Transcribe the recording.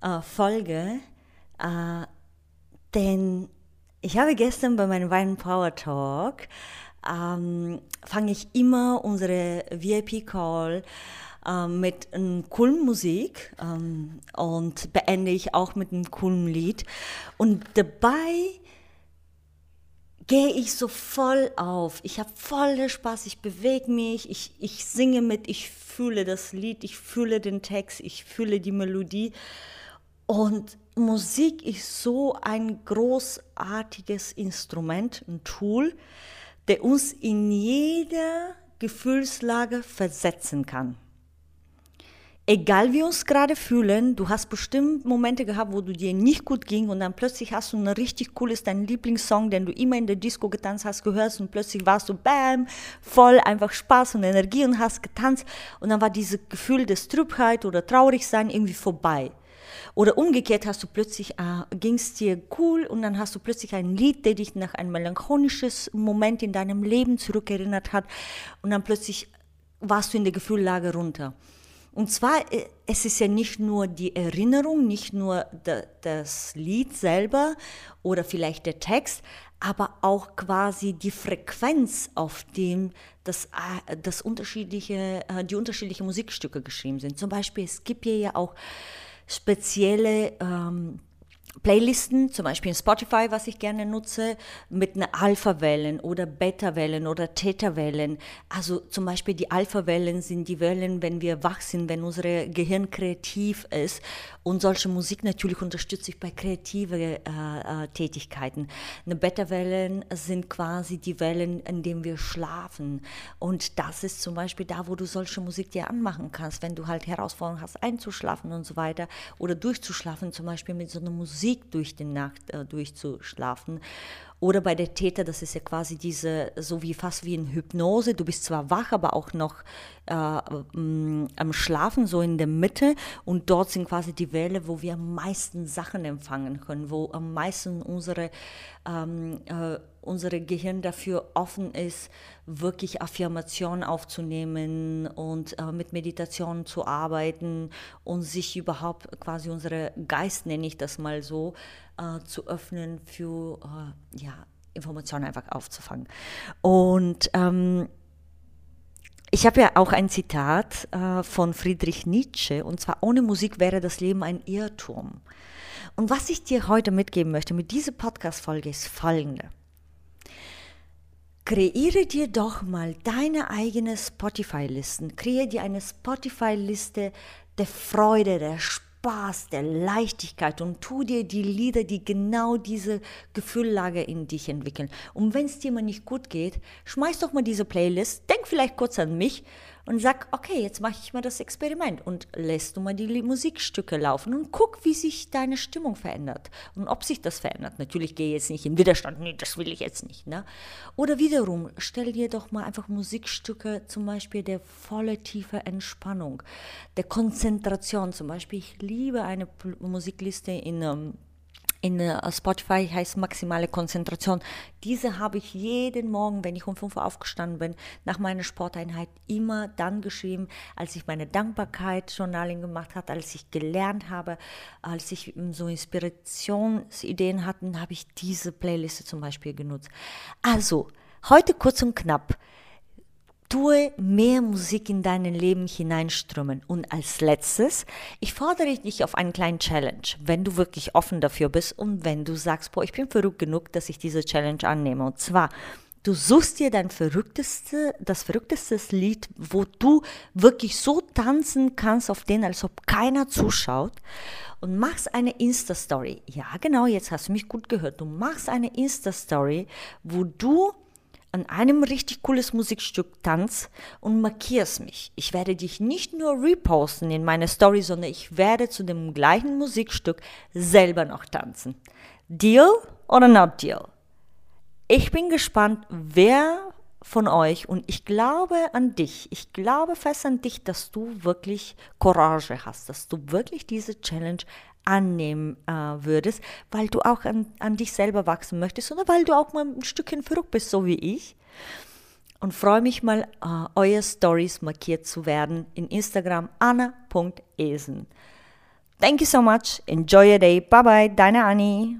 äh, Folge, äh, denn ich habe gestern bei meinem Wein Power Talk ähm, fange ich immer unsere VIP Call äh, mit einer coolen Musik ähm, und beende ich auch mit einem coolen Lied und dabei gehe ich so voll auf. Ich habe voll Spaß, ich bewege mich, ich, ich singe mit, ich fühle das Lied, ich fühle den Text, ich fühle die Melodie. Und Musik ist so ein großartiges Instrument, ein Tool, der uns in jeder Gefühlslage versetzen kann egal wie wir uns gerade fühlen, du hast bestimmt Momente gehabt, wo du dir nicht gut ging und dann plötzlich hast du ein richtig cooles, dein Lieblingssong, den du immer in der Disco getanzt hast, gehört und plötzlich warst du bam, voll einfach Spaß und Energie und hast getanzt und dann war dieses Gefühl des Trübheit oder Traurigsein irgendwie vorbei. Oder umgekehrt hast du plötzlich, äh, ging es dir cool und dann hast du plötzlich ein Lied, der dich nach einem melancholisches Moment in deinem Leben zurückerinnert hat und dann plötzlich warst du in der Gefühllage runter. Und zwar, äh, es ist ja nicht nur die Erinnerung, nicht nur das Lied selber oder vielleicht der Text, aber auch quasi die Frequenz, auf dem das, äh, das unterschiedliche, äh, die unterschiedlichen Musikstücke geschrieben sind. Zum Beispiel, es gibt hier ja auch spezielle ähm, Playlisten, zum Beispiel in Spotify, was ich gerne nutze, mit einer Alpha-Wellen oder Beta-Wellen oder Theta-Wellen. Also zum Beispiel die Alpha-Wellen sind die Wellen, wenn wir wach sind, wenn unser Gehirn kreativ ist. Und solche Musik natürlich unterstütze ich bei kreativen äh, äh, Tätigkeiten. Eine Beta-Wellen sind quasi die Wellen, in denen wir schlafen. Und das ist zum Beispiel da, wo du solche Musik dir anmachen kannst, wenn du halt Herausforderungen hast, einzuschlafen und so weiter oder durchzuschlafen, zum Beispiel mit so einer Musik Musik durch die Nacht äh, durchzuschlafen. Oder bei der Täter, das ist ja quasi diese, so wie fast wie in Hypnose. Du bist zwar wach, aber auch noch äh, am Schlafen, so in der Mitte. Und dort sind quasi die Welle, wo wir am meisten Sachen empfangen können, wo am meisten unsere, ähm, äh, unsere Gehirn dafür offen ist, wirklich Affirmationen aufzunehmen und äh, mit Meditation zu arbeiten und sich überhaupt quasi unsere Geist, nenne ich das mal so, äh, zu öffnen für äh, ja, Informationen einfach aufzufangen. Und ähm, ich habe ja auch ein Zitat äh, von Friedrich Nietzsche, und zwar, ohne Musik wäre das Leben ein Irrtum. Und was ich dir heute mitgeben möchte mit dieser Podcast-Folge ist folgende. Kreiere dir doch mal deine eigene Spotify-Listen. Kreiere dir eine Spotify-Liste der Freude, der Spaß Spaß, der Leichtigkeit und tu dir die Lieder, die genau diese Gefühllage in dich entwickeln. Und wenn es dir mal nicht gut geht, schmeiß doch mal diese Playlist, denk vielleicht kurz an mich und sag, okay, jetzt mache ich mal das Experiment und lässt du mal die Musikstücke laufen und guck, wie sich deine Stimmung verändert und ob sich das verändert. Natürlich gehe jetzt nicht in Widerstand, nee, das will ich jetzt nicht. Ne? Oder wiederum, stell dir doch mal einfach Musikstücke, zum Beispiel der volle tiefe Entspannung, der Konzentration. Zum Beispiel, ich liebe eine Musikliste in um, in äh, Spotify heißt maximale Konzentration. Diese habe ich jeden Morgen, wenn ich um 5 Uhr aufgestanden bin, nach meiner Sporteinheit immer dann geschrieben, als ich meine Dankbarkeit Journaling gemacht habe, als ich gelernt habe, als ich hm, so Inspirationsideen hatte, habe ich diese Playliste zum Beispiel genutzt. Also, heute kurz und knapp. Tue mehr Musik in dein Leben hineinströmen. Und als letztes, ich fordere dich auf einen kleinen Challenge, wenn du wirklich offen dafür bist und wenn du sagst, boah, ich bin verrückt genug, dass ich diese Challenge annehme. Und zwar, du suchst dir dein verrückteste, das verrückteste Lied, wo du wirklich so tanzen kannst auf den, als ob keiner zuschaut und machst eine Insta-Story. Ja, genau, jetzt hast du mich gut gehört. Du machst eine Insta-Story, wo du an einem richtig cooles Musikstück tanzt und markierst mich. Ich werde dich nicht nur reposten in meine Story, sondern ich werde zu dem gleichen Musikstück selber noch tanzen. Deal oder not deal? Ich bin gespannt, wer von euch und ich glaube an dich. Ich glaube fest an dich, dass du wirklich Courage hast, dass du wirklich diese Challenge annehmen äh, würdest, weil du auch an, an dich selber wachsen möchtest oder weil du auch mal ein Stückchen verrückt bist, so wie ich. Und freue mich mal, äh, eure Stories markiert zu werden in Instagram anna.esen. Thank you so much. Enjoy your day. Bye bye. Deine Annie.